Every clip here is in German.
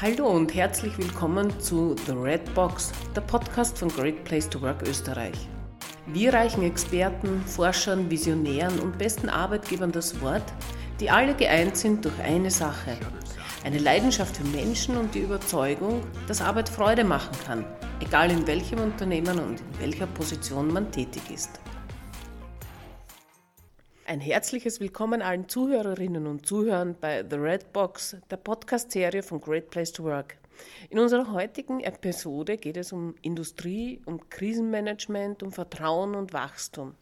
Hallo und herzlich willkommen zu The Red Box, der Podcast von Great Place to Work Österreich. Wir reichen Experten, Forschern, Visionären und besten Arbeitgebern das Wort, die alle geeint sind durch eine Sache. Eine Leidenschaft für Menschen und die Überzeugung, dass Arbeit Freude machen kann, egal in welchem Unternehmen und in welcher Position man tätig ist. Ein herzliches Willkommen allen Zuhörerinnen und Zuhörern bei The Red Box, der Podcast-Serie von Great Place to Work. In unserer heutigen Episode geht es um Industrie, um Krisenmanagement, um Vertrauen und Wachstum.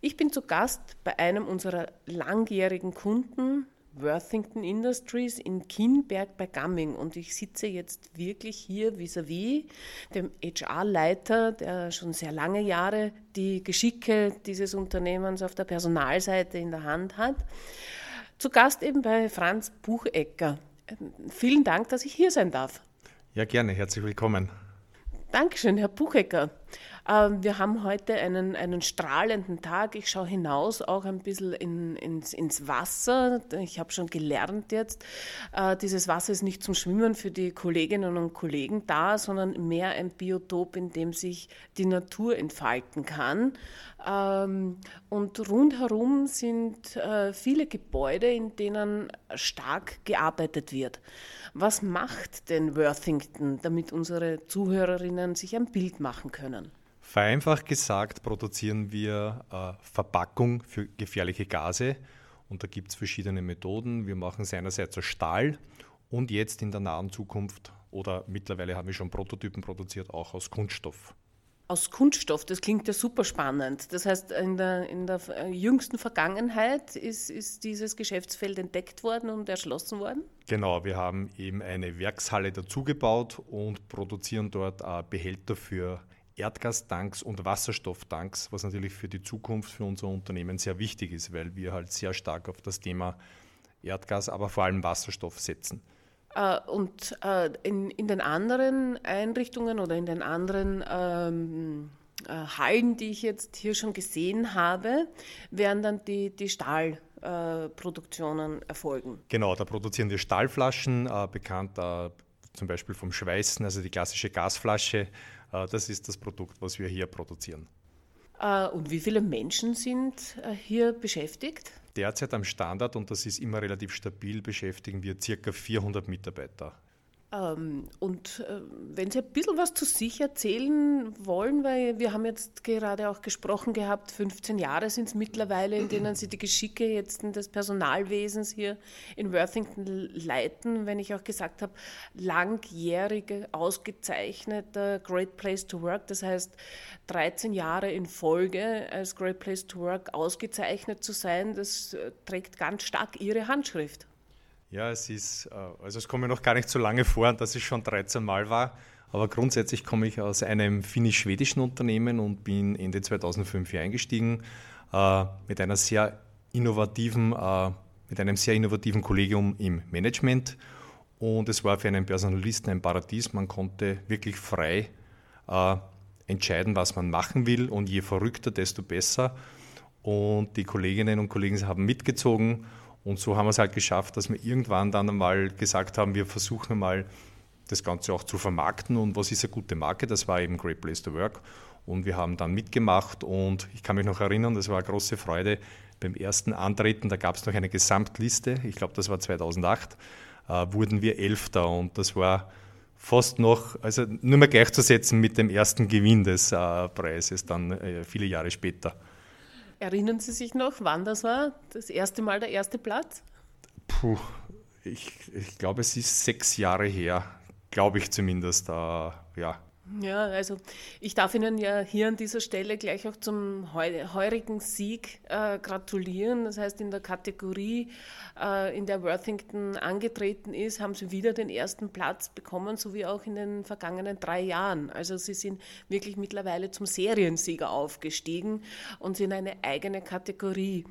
Ich bin zu Gast bei einem unserer langjährigen Kunden, Worthington Industries in Kienberg bei Gamming und ich sitze jetzt wirklich hier vis-à-vis -vis dem HR-Leiter, der schon sehr lange Jahre die Geschicke dieses Unternehmens auf der Personalseite in der Hand hat. Zu Gast eben bei Franz Buchecker. Vielen Dank, dass ich hier sein darf. Ja, gerne. Herzlich willkommen. Dankeschön, Herr Buchecker. Ähm, wir haben heute einen, einen strahlenden Tag. Ich schaue hinaus auch ein bisschen in, ins, ins Wasser. Ich habe schon gelernt jetzt, äh, dieses Wasser ist nicht zum Schwimmen für die Kolleginnen und Kollegen da, sondern mehr ein Biotop, in dem sich die Natur entfalten kann. Ähm, und rundherum sind äh, viele Gebäude, in denen stark gearbeitet wird. Was macht denn Worthington, damit unsere Zuhörerinnen sich ein Bild machen können? Vereinfacht gesagt produzieren wir äh, Verpackung für gefährliche Gase und da gibt es verschiedene Methoden. Wir machen es einerseits aus Stahl und jetzt in der nahen Zukunft oder mittlerweile haben wir schon Prototypen produziert, auch aus Kunststoff. Aus Kunststoff, das klingt ja super spannend. Das heißt, in der, in der äh, jüngsten Vergangenheit ist, ist dieses Geschäftsfeld entdeckt worden und erschlossen worden? Genau, wir haben eben eine Werkshalle dazugebaut und produzieren dort äh, Behälter für Erdgastanks und Wasserstofftanks, was natürlich für die Zukunft für unser Unternehmen sehr wichtig ist, weil wir halt sehr stark auf das Thema Erdgas, aber vor allem Wasserstoff setzen. Äh, und äh, in, in den anderen Einrichtungen oder in den anderen ähm, äh, Hallen, die ich jetzt hier schon gesehen habe, werden dann die, die Stahlproduktionen erfolgen. Genau, da produzieren wir Stahlflaschen, bekannt zum Beispiel vom Schweißen, also die klassische Gasflasche das ist das Produkt, was wir hier produzieren. Äh, und wie viele Menschen sind äh, hier beschäftigt? Derzeit am Standard, und das ist immer relativ stabil, beschäftigen wir ca. 400 Mitarbeiter. Ähm, und äh, wenn Sie ein bisschen was zu sich erzählen wollen, weil wir haben jetzt gerade auch gesprochen gehabt, 15 Jahre sind es mittlerweile, in denen Sie die Geschicke jetzt des Personalwesens hier in Worthington leiten. Wenn ich auch gesagt habe, langjährige, ausgezeichnete Great Place to Work, das heißt 13 Jahre in Folge als Great Place to Work ausgezeichnet zu sein, das äh, trägt ganz stark Ihre Handschrift. Ja, es ist, äh, also es kommt mir noch gar nicht so lange vor, dass es schon 13 Mal war. Aber grundsätzlich komme ich aus einem finnisch-schwedischen Unternehmen und bin Ende 2005 hier eingestiegen äh, mit einer sehr innovativen, äh, mit einem sehr innovativen Kollegium im Management. Und es war für einen Personalisten ein Paradies. Man konnte wirklich frei äh, entscheiden, was man machen will. Und je verrückter, desto besser. Und die Kolleginnen und Kollegen haben mitgezogen und so haben wir es halt geschafft, dass wir irgendwann dann einmal gesagt haben, wir versuchen mal das Ganze auch zu vermarkten und was ist eine gute Marke? Das war eben Great Place to Work. Und wir haben dann mitgemacht und ich kann mich noch erinnern, das war eine große Freude. Beim ersten Antreten, da gab es noch eine Gesamtliste, ich glaube, das war 2008, äh, wurden wir Elfter und das war fast noch, also nur mehr gleichzusetzen mit dem ersten Gewinn des äh, Preises, dann äh, viele Jahre später. Erinnern Sie sich noch, wann das war? Das erste Mal der erste Platz? Puh, ich, ich glaube, es ist sechs Jahre her, glaube ich zumindest. Äh, ja, ja, also ich darf Ihnen ja hier an dieser Stelle gleich auch zum heurigen Sieg äh, gratulieren. Das heißt, in der Kategorie, äh, in der Worthington angetreten ist, haben Sie wieder den ersten Platz bekommen, so wie auch in den vergangenen drei Jahren. Also Sie sind wirklich mittlerweile zum Seriensieger aufgestiegen und sind eine eigene Kategorie.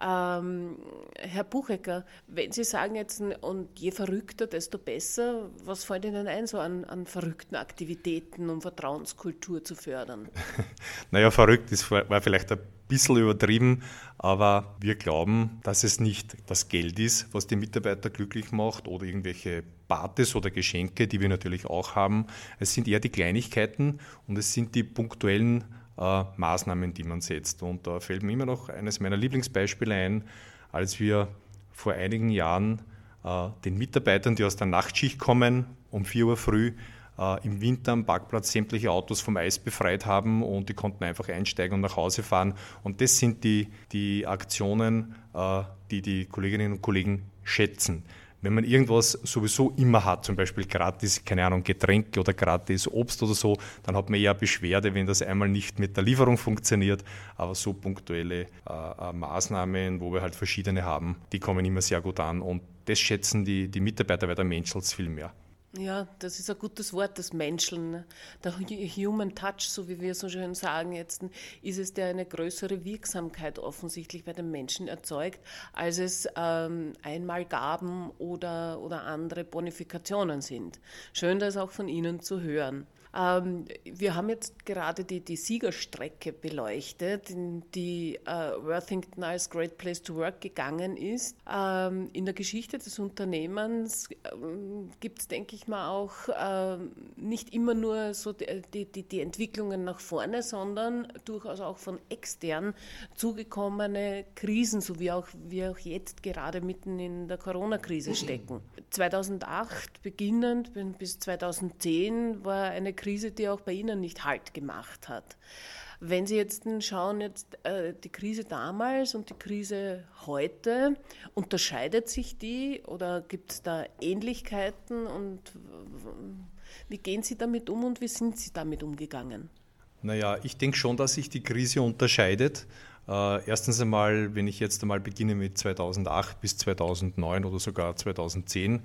Ähm, Herr Buchecker, wenn Sie sagen jetzt, und je verrückter, desto besser, was fällt Ihnen ein, so an, an verrückten Aktivitäten, um Vertrauenskultur zu fördern? naja, verrückt ist, war vielleicht ein bisschen übertrieben, aber wir glauben, dass es nicht das Geld ist, was die Mitarbeiter glücklich macht oder irgendwelche Partys oder Geschenke, die wir natürlich auch haben. Es sind eher die Kleinigkeiten und es sind die punktuellen äh, Maßnahmen, die man setzt. Und da fällt mir immer noch eines meiner Lieblingsbeispiele ein, als wir vor einigen Jahren äh, den Mitarbeitern, die aus der Nachtschicht kommen, um 4 Uhr früh äh, im Winter am Parkplatz sämtliche Autos vom Eis befreit haben und die konnten einfach einsteigen und nach Hause fahren. Und das sind die, die Aktionen, äh, die die Kolleginnen und Kollegen schätzen wenn man irgendwas sowieso immer hat, zum Beispiel gratis, keine Ahnung, Getränke oder gratis Obst oder so, dann hat man eher Beschwerde, wenn das einmal nicht mit der Lieferung funktioniert. Aber so punktuelle äh, äh, Maßnahmen, wo wir halt verschiedene haben, die kommen immer sehr gut an und das schätzen die, die Mitarbeiter bei der Menschels viel mehr. Ja, das ist ein gutes Wort, das Menscheln. Ne? Der Human Touch, so wie wir so schön sagen jetzt, ist es, der eine größere Wirksamkeit offensichtlich bei den Menschen erzeugt, als es ähm, Einmalgaben oder, oder andere Bonifikationen sind. Schön, das auch von Ihnen zu hören. Ähm, wir haben jetzt gerade die, die Siegerstrecke beleuchtet, die äh, Worthington als Great Place to Work gegangen ist. Ähm, in der Geschichte des Unternehmens ähm, gibt es, denke ich mal, auch nicht immer nur so die, die, die Entwicklungen nach vorne, sondern durchaus auch von extern zugekommene Krisen, so wie auch wir auch jetzt gerade mitten in der Corona-Krise stecken. 2008 beginnend bis 2010 war eine Krise, die auch bei Ihnen nicht Halt gemacht hat. Wenn Sie jetzt schauen, jetzt äh, die Krise damals und die Krise heute, unterscheidet sich die oder gibt es da Ähnlichkeiten und wie gehen Sie damit um und wie sind Sie damit umgegangen? Naja, ich denke schon, dass sich die Krise unterscheidet. Äh, erstens einmal, wenn ich jetzt einmal beginne mit 2008 bis 2009 oder sogar 2010,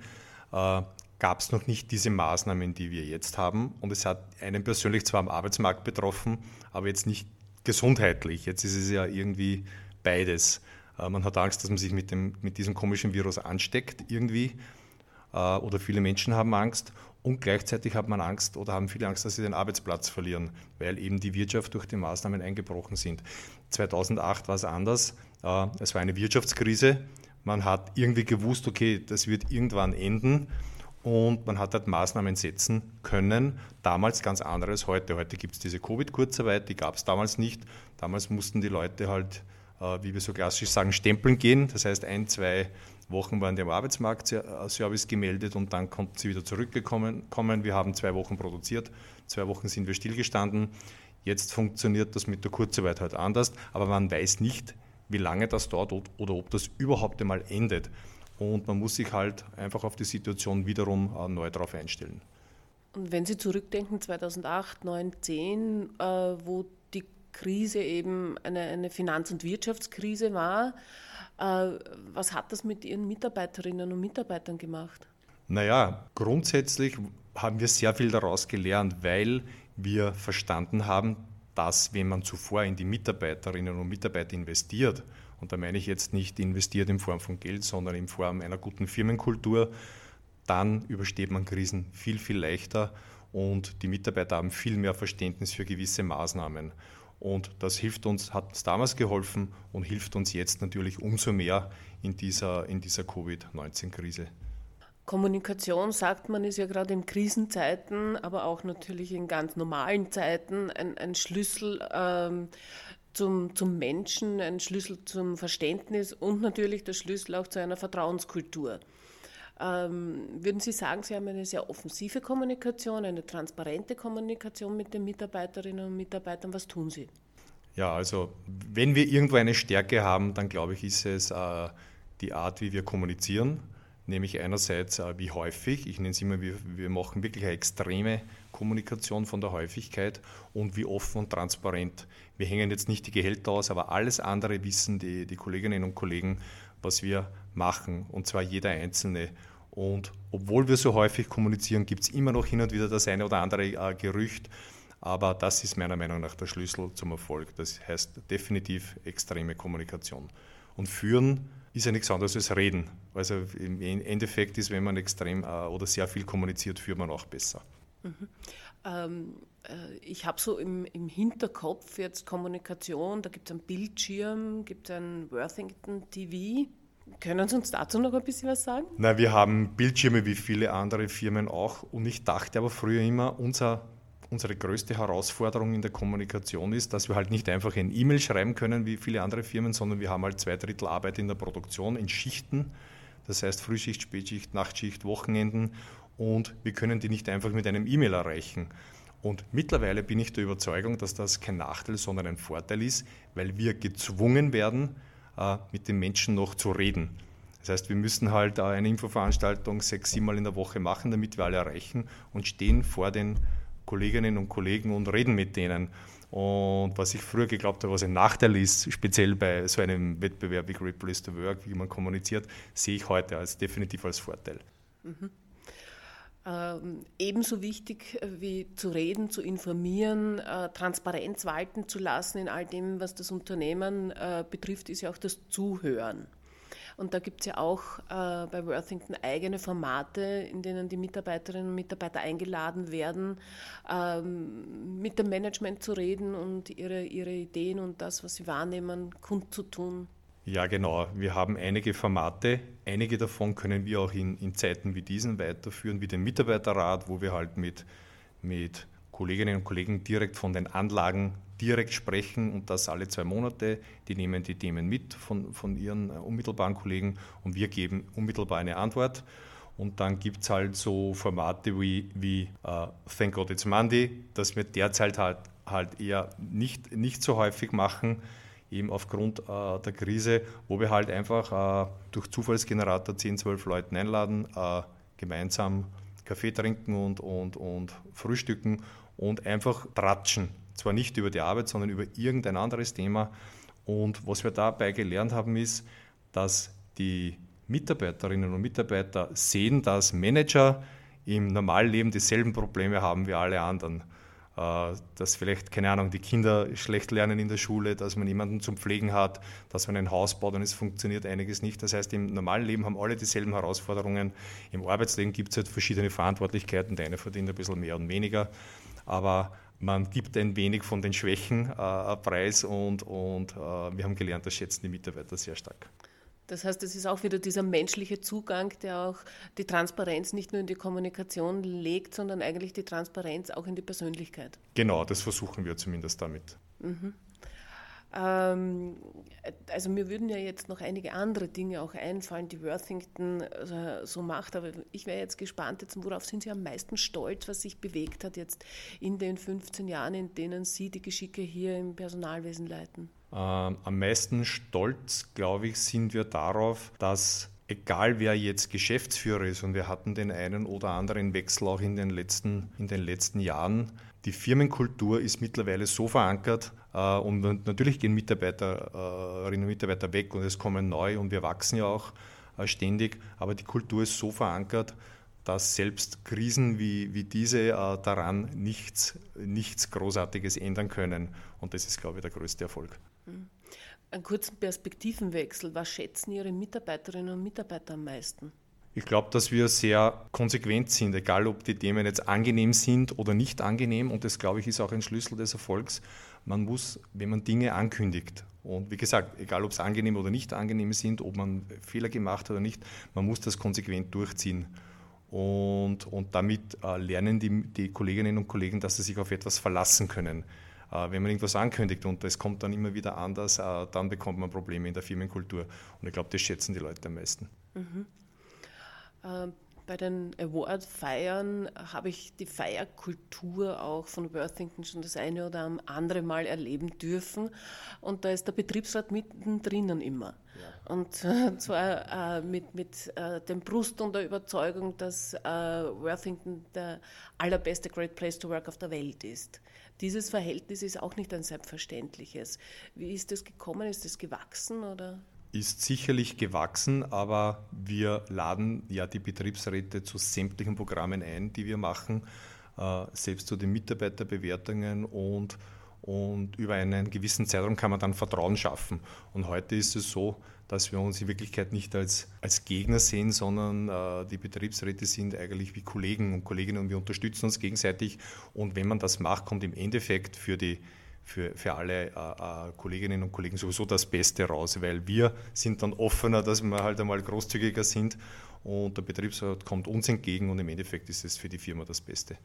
äh, gab es noch nicht diese Maßnahmen, die wir jetzt haben. Und es hat einen persönlich zwar am Arbeitsmarkt betroffen, aber jetzt nicht gesundheitlich. Jetzt ist es ja irgendwie beides. Äh, man hat Angst, dass man sich mit, dem, mit diesem komischen Virus ansteckt irgendwie. Äh, oder viele Menschen haben Angst. Und gleichzeitig hat man Angst oder haben viele Angst, dass sie den Arbeitsplatz verlieren, weil eben die Wirtschaft durch die Maßnahmen eingebrochen sind. 2008 war es anders. Äh, es war eine Wirtschaftskrise. Man hat irgendwie gewusst, okay, das wird irgendwann enden und man hat halt Maßnahmen setzen können. Damals ganz anderes heute. Heute gibt es diese Covid-Kurzarbeit, die gab es damals nicht. Damals mussten die Leute halt, äh, wie wir so klassisch sagen, stempeln gehen. Das heißt, ein, zwei Wochen waren die am Arbeitsmarktservice gemeldet und dann konnten sie wieder zurückgekommen. Wir haben zwei Wochen produziert, zwei Wochen sind wir stillgestanden. Jetzt funktioniert das mit der Kurzarbeit halt anders, aber man weiß nicht, wie lange das dauert oder ob das überhaupt einmal endet. Und man muss sich halt einfach auf die Situation wiederum äh, neu darauf einstellen. Und wenn Sie zurückdenken, 2008, 2010, äh, wo die Krise eben eine, eine Finanz- und Wirtschaftskrise war, äh, was hat das mit Ihren Mitarbeiterinnen und Mitarbeitern gemacht? Naja, grundsätzlich haben wir sehr viel daraus gelernt, weil wir verstanden haben, dass wenn man zuvor in die Mitarbeiterinnen und Mitarbeiter investiert, und da meine ich jetzt nicht investiert in Form von Geld, sondern in Form einer guten Firmenkultur, dann übersteht man Krisen viel, viel leichter und die Mitarbeiter haben viel mehr Verständnis für gewisse Maßnahmen. Und das hilft uns, hat uns damals geholfen und hilft uns jetzt natürlich umso mehr in dieser, in dieser Covid-19-Krise. Kommunikation, sagt man, ist ja gerade in Krisenzeiten, aber auch natürlich in ganz normalen Zeiten ein, ein Schlüssel ähm, zum, zum Menschen, ein Schlüssel zum Verständnis und natürlich der Schlüssel auch zu einer Vertrauenskultur. Ähm, würden Sie sagen, Sie haben eine sehr offensive Kommunikation, eine transparente Kommunikation mit den Mitarbeiterinnen und Mitarbeitern? Was tun Sie? Ja, also wenn wir irgendwo eine Stärke haben, dann glaube ich, ist es äh, die Art, wie wir kommunizieren nämlich einerseits äh, wie häufig, ich nenne es immer, wir, wir machen wirklich eine extreme Kommunikation von der Häufigkeit und wie offen und transparent. Wir hängen jetzt nicht die Gehälter aus, aber alles andere wissen die, die Kolleginnen und Kollegen, was wir machen, und zwar jeder Einzelne. Und obwohl wir so häufig kommunizieren, gibt es immer noch hin und wieder das eine oder andere äh, Gerücht. Aber das ist meiner Meinung nach der Schlüssel zum Erfolg. Das heißt definitiv extreme Kommunikation. Und führen ist ja nichts anderes als reden. Also im Endeffekt ist, wenn man extrem äh, oder sehr viel kommuniziert, führt man auch besser. Mhm. Ähm, äh, ich habe so im, im, Hinterkopf jetzt Kommunikation, da gibt es einen Bildschirm, gibt es ein Worthington TV. Können Sie uns dazu noch ein bisschen was sagen? Na, wir haben Bildschirme wie viele andere Firmen auch und ich dachte aber früher immer, unser, unsere größte Herausforderung in der Kommunikation ist, dass wir halt nicht einfach ein E-Mail schreiben können wie viele andere Firmen, sondern wir haben halt zwei Drittel Arbeit in der Produktion in Schichten. Das heißt Frühschicht, Spätschicht, Nachtschicht, Wochenenden und wir können die nicht einfach mit einem E-Mail erreichen. Und mittlerweile bin ich der Überzeugung, dass das kein Nachteil, sondern ein Vorteil ist, weil wir gezwungen werden, äh, mit den Menschen noch zu reden. Das heißt, wir müssen halt äh, eine Infoveranstaltung sechs, sieben Mal in der Woche machen, damit wir alle erreichen und stehen vor den Kolleginnen und Kollegen und reden mit denen. Und was ich früher geglaubt habe, was ein Nachteil ist, speziell bei so einem Wettbewerb wie Great Place to Work, wie man kommuniziert, sehe ich heute als definitiv als Vorteil. Mhm. Ähm, ebenso wichtig äh, wie zu reden, zu informieren, äh, Transparenz walten zu lassen in all dem, was das Unternehmen äh, betrifft, ist ja auch das Zuhören. Und da gibt es ja auch äh, bei Worthington eigene Formate, in denen die Mitarbeiterinnen und Mitarbeiter eingeladen werden, ähm, mit dem Management zu reden und ihre, ihre Ideen und das, was sie wahrnehmen, kundzutun. Ja, genau. Wir haben einige Formate. Einige davon können wir auch in, in Zeiten wie diesen weiterführen, wie den Mitarbeiterrat, wo wir halt mit, mit Kolleginnen und Kollegen direkt von den Anlagen direkt sprechen und das alle zwei Monate. Die nehmen die Themen mit von, von ihren unmittelbaren Kollegen und wir geben unmittelbar eine Antwort. Und dann gibt es halt so Formate wie, wie uh, Thank God It's Monday, das wir derzeit halt, halt eher nicht, nicht so häufig machen eben aufgrund äh, der Krise, wo wir halt einfach äh, durch Zufallsgenerator 10, 12 Leute einladen, gemeinsam Kaffee trinken und, und, und frühstücken und einfach tratschen. Zwar nicht über die Arbeit, sondern über irgendein anderes Thema. Und was wir dabei gelernt haben, ist, dass die Mitarbeiterinnen und Mitarbeiter sehen, dass Manager im normalen Leben dieselben Probleme haben wie alle anderen. Äh, dass vielleicht, keine Ahnung, die Kinder schlecht lernen in der Schule, dass man jemanden zum Pflegen hat, dass man ein Haus baut und es funktioniert einiges nicht. Das heißt, im normalen Leben haben alle dieselben Herausforderungen. Im Arbeitsleben gibt es halt verschiedene Verantwortlichkeiten. Der eine verdient ein bisschen mehr und weniger. Aber man gibt ein wenig von den Schwächen äh, preis und, und äh, wir haben gelernt, das schätzen die Mitarbeiter sehr stark. Das heißt, es ist auch wieder dieser menschliche Zugang, der auch die Transparenz nicht nur in die Kommunikation legt, sondern eigentlich die Transparenz auch in die Persönlichkeit. Genau, das versuchen wir zumindest damit. Mhm. Ähm, also mir würden ja jetzt noch einige andere Dinge auch einfallen, die Worthington äh, so macht, aber ich wäre jetzt gespannt, jetzt, worauf sind Sie am meisten stolz, was sich bewegt hat jetzt in den 15 Jahren, in denen Sie die Geschicke hier im Personalwesen leiten? Ähm, am meisten stolz, glaube ich, sind wir darauf, dass egal wer jetzt Geschäftsführer ist, und wir hatten den einen oder anderen Wechsel auch in den letzten, in den letzten Jahren, die Firmenkultur ist mittlerweile so verankert äh, und natürlich gehen Mitarbeiterinnen und Mitarbeiter weg und es kommen neu und wir wachsen ja auch äh, ständig, aber die Kultur ist so verankert, dass selbst Krisen wie, wie diese äh, daran nichts, nichts Großartiges ändern können. Und das ist, glaube ich, der größte Erfolg. Mhm. Einen kurzen Perspektivenwechsel. Was schätzen Ihre Mitarbeiterinnen und Mitarbeiter am meisten? Ich glaube, dass wir sehr konsequent sind, egal ob die Themen jetzt angenehm sind oder nicht angenehm. Und das, glaube ich, ist auch ein Schlüssel des Erfolgs. Man muss, wenn man Dinge ankündigt, und wie gesagt, egal ob es angenehm oder nicht angenehm sind, ob man Fehler gemacht hat oder nicht, man muss das konsequent durchziehen. Und, und damit äh, lernen die, die Kolleginnen und Kollegen, dass sie sich auf etwas verlassen können. Äh, wenn man irgendwas ankündigt und es kommt dann immer wieder anders, äh, dann bekommt man Probleme in der Firmenkultur. Und ich glaube, das schätzen die Leute am meisten. Mhm. Ähm, bei den Award-Feiern habe ich die Feierkultur auch von Worthington schon das eine oder andere Mal erleben dürfen. Und da ist der Betriebsrat mittendrin immer. Und äh, zwar äh, mit, mit äh, dem Brust und der Überzeugung, dass äh, Worthington der allerbeste Great Place to Work auf der Welt ist. Dieses Verhältnis ist auch nicht ein selbstverständliches. Wie ist das gekommen? Ist das gewachsen oder? Ist sicherlich gewachsen, aber wir laden ja die Betriebsräte zu sämtlichen Programmen ein, die wir machen, äh, selbst zu den Mitarbeiterbewertungen und und über einen gewissen Zeitraum kann man dann Vertrauen schaffen. Und heute ist es so, dass wir uns in Wirklichkeit nicht als, als Gegner sehen, sondern äh, die Betriebsräte sind eigentlich wie Kollegen und Kolleginnen und wir unterstützen uns gegenseitig. Und wenn man das macht, kommt im Endeffekt für die für, für alle äh, äh, Kolleginnen und Kollegen sowieso das Beste raus, weil wir sind dann offener, dass wir halt einmal großzügiger sind und der Betriebsrat kommt uns entgegen und im Endeffekt ist es für die Firma das Beste.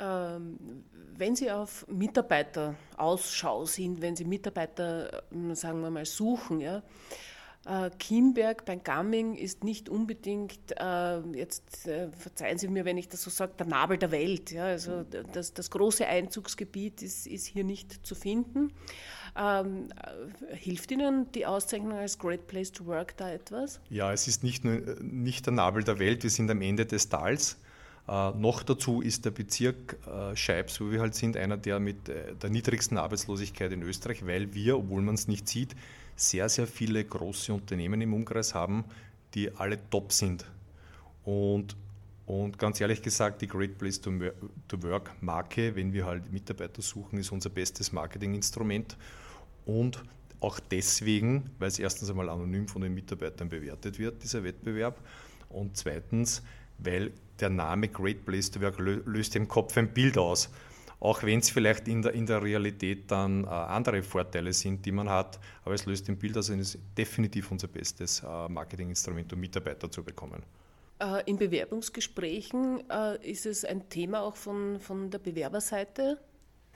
Ähm, wenn Sie auf Mitarbeiterausschau sind, wenn Sie Mitarbeiter, äh, sagen wir mal, suchen, ja, äh, Kienberg bei Gamming ist nicht unbedingt, äh, jetzt äh, verzeihen Sie mir, wenn ich das so sage, der Nabel der Welt. Ja? Also das, das große Einzugsgebiet ist, ist hier nicht zu finden. Ähm, äh, hilft Ihnen die Auszeichnung als Great Place to Work da etwas? Ja, es ist nicht, nur, nicht der Nabel der Welt, wir sind am Ende des Tals. Äh, noch dazu ist der Bezirk äh, Scheibs, wo wir halt sind, einer der mit äh, der niedrigsten Arbeitslosigkeit in Österreich, weil wir, obwohl man es nicht sieht, sehr, sehr viele große Unternehmen im Umkreis haben, die alle top sind. Und, und ganz ehrlich gesagt, die Great Place to, Work Marke, wenn wir halt Mitarbeiter suchen, ist unser bestes Marketinginstrument. Und auch deswegen, weil es erstens einmal anonym von den Mitarbeitern bewertet wird, dieser Wettbewerb. Und zweitens, weil der Name Great Place to Work löst im Kopf ein Bild aus. Auch wenn es vielleicht in der, in der Realität dann äh, andere Vorteile sind, die man hat, aber es löst im Bild aus und ist definitiv unser bestes äh, Marketinginstrument, um Mitarbeiter zu bekommen. Äh, in Bewerbungsgesprächen äh, ist es ein Thema auch von, von der Bewerberseite?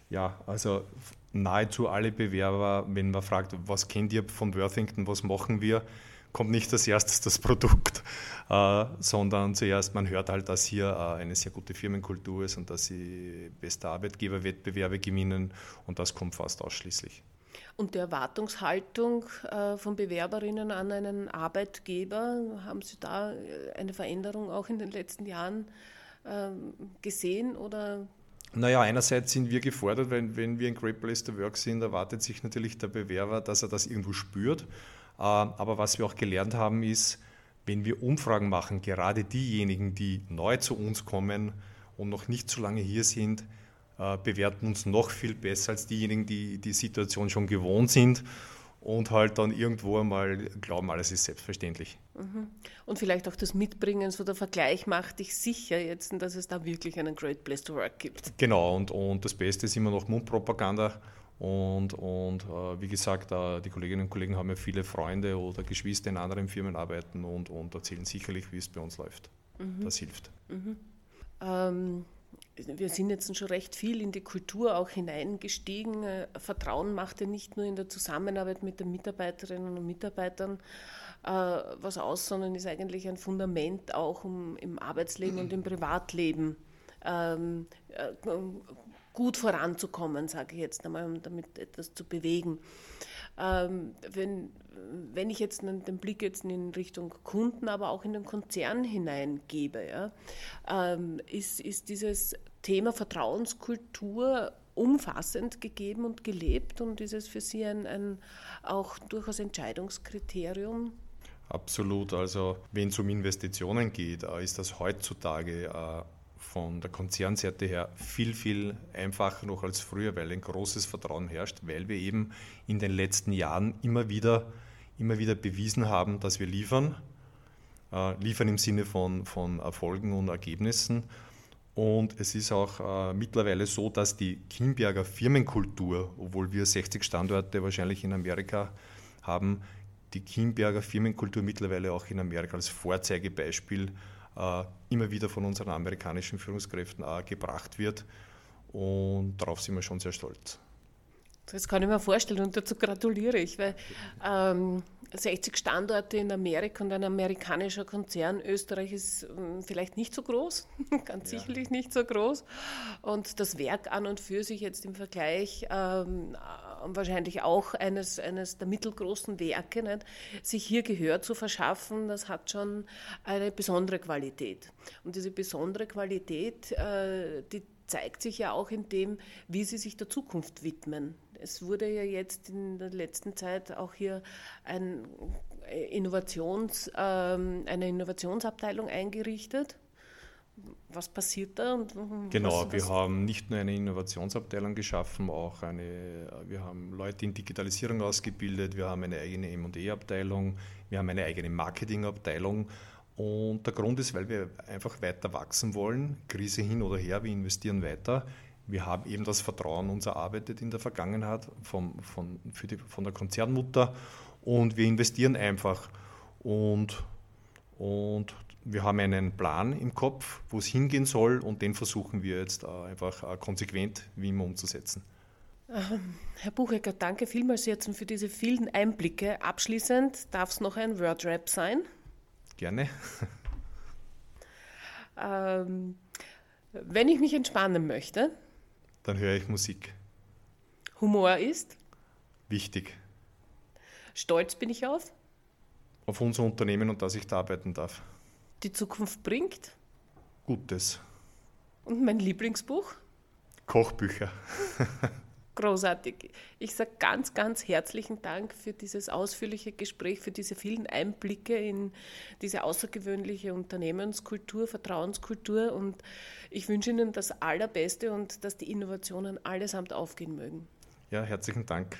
Ja, also nahezu alle Bewerber, wenn man fragt, was kennt ihr von Worthington, was machen wir, kommt nicht als erstes das Produkt, äh, sondern zuerst man hört halt, dass hier äh, eine sehr gute Firmenkultur ist und dass sie beste Arbeitgeberwettbewerbe gewinnen und das kommt fast ausschließlich. Und die Erwartungshaltung äh, von Bewerberinnen an einen Arbeitgeber, haben Sie da äh, eine Veränderung auch in den letzten Jahren ähm, gesehen oder naja, einerseits sind wir gefordert, wenn, wenn wir in Great Place to Work sind, erwartet sich natürlich der Bewerber, dass er das irgendwo spürt. Äh, aber was wir auch gelernt haben, ist, wenn wir Umfragen machen, gerade diejenigen, die neu zu uns kommen und noch nicht so lange hier sind, äh, bewerten uns noch viel besser als diejenigen, die die Situation schon gewohnt sind und halt dann irgendwo einmal glauben, alles ist selbstverständlich. Mhm. Und vielleicht auch das Mitbringen, so der Vergleich macht dich sicher jetzt, dass es da wirklich einen Great Place to Work gibt. Genau, und, und das Beste ist immer noch Mundpropaganda. Und, und äh, wie gesagt, äh, die Kolleginnen und Kollegen haben ja viele Freunde oder Geschwister in anderen Firmen arbeiten und, und erzählen sicherlich, wie es bei uns läuft. Mhm. Das hilft. Mhm. Ähm, wir sind jetzt schon recht viel in die Kultur auch hineingestiegen. Äh, Vertrauen macht ja nicht nur in der Zusammenarbeit mit den Mitarbeiterinnen und Mitarbeitern äh, was aus, sondern ist eigentlich ein Fundament auch um im Arbeitsleben und im Privatleben ähm, äh, gut voranzukommen, sage ich jetzt einmal, um damit etwas zu bewegen. Ähm, wenn, wenn ich jetzt den Blick jetzt in Richtung Kunden, aber auch in den Konzern hineingebe, ja, ähm, ist, ist dieses Thema Vertrauenskultur umfassend gegeben und gelebt und ist es für Sie ein, ein auch durchaus Entscheidungskriterium? Absolut. Also wenn es um Investitionen geht, äh, ist das heutzutage äh, von der Konzernseite her viel, viel einfacher noch als früher, weil ein großes Vertrauen herrscht, weil wir eben in den letzten Jahren immer wieder, immer wieder bewiesen haben, dass wir liefern, äh, liefern im Sinne von, von Erfolgen und Ergebnissen. Und es ist auch äh, mittlerweile so, dass die Kimberger Firmenkultur, obwohl wir 60 Standorte wahrscheinlich in Amerika haben, die Kimberger Firmenkultur mittlerweile auch in Amerika als Vorzeigebeispiel äh, immer wieder von unseren amerikanischen Führungskräften äh, gebracht wird. Und darauf sind wir schon sehr stolz. Das kann ich mir vorstellen und dazu gratuliere ich, weil ähm, 60 Standorte in Amerika und ein amerikanischer Konzern. Österreich ist hm, vielleicht nicht so groß, ganz ja. sicherlich nicht so groß. Und das Werk an und für sich jetzt im Vergleich ähm, wahrscheinlich auch eines, eines der mittelgroßen Werke, nicht? sich hier Gehör zu verschaffen, das hat schon eine besondere Qualität. Und diese besondere Qualität, äh, die zeigt sich ja auch in dem, wie sie sich der Zukunft widmen. Es wurde ja jetzt in der letzten Zeit auch hier ein Innovations, ähm, eine Innovationsabteilung eingerichtet. Was passiert da? Und genau, was, wir haben nicht nur eine Innovationsabteilung geschaffen, auch eine, wir haben Leute in Digitalisierung ausgebildet, wir haben eine eigene M&E-Abteilung, wir haben eine eigene Marketingabteilung. Und der Grund ist, weil wir einfach weiter wachsen wollen, Krise hin oder her, wir investieren weiter. Wir haben eben das Vertrauen uns erarbeitet in der Vergangenheit vom, von, die, von der Konzernmutter und wir investieren einfach. Und, und wir haben einen Plan im Kopf, wo es hingehen soll und den versuchen wir jetzt äh, einfach äh, konsequent wie immer umzusetzen. Ähm, Herr Buchecker, danke vielmals jetzt für diese vielen Einblicke. Abschließend darf es noch ein Wordrap sein? Gerne. ähm, wenn ich mich entspannen möchte, dann höre ich Musik. Humor ist? Wichtig. Stolz bin ich auf? Auf unser Unternehmen und dass ich da arbeiten darf die Zukunft bringt? Gutes. Und mein Lieblingsbuch? Kochbücher. Großartig. Ich sage ganz, ganz herzlichen Dank für dieses ausführliche Gespräch, für diese vielen Einblicke in diese außergewöhnliche Unternehmenskultur, Vertrauenskultur und ich wünsche Ihnen das Allerbeste und dass die Innovationen allesamt aufgehen mögen. Ja, herzlichen Dank.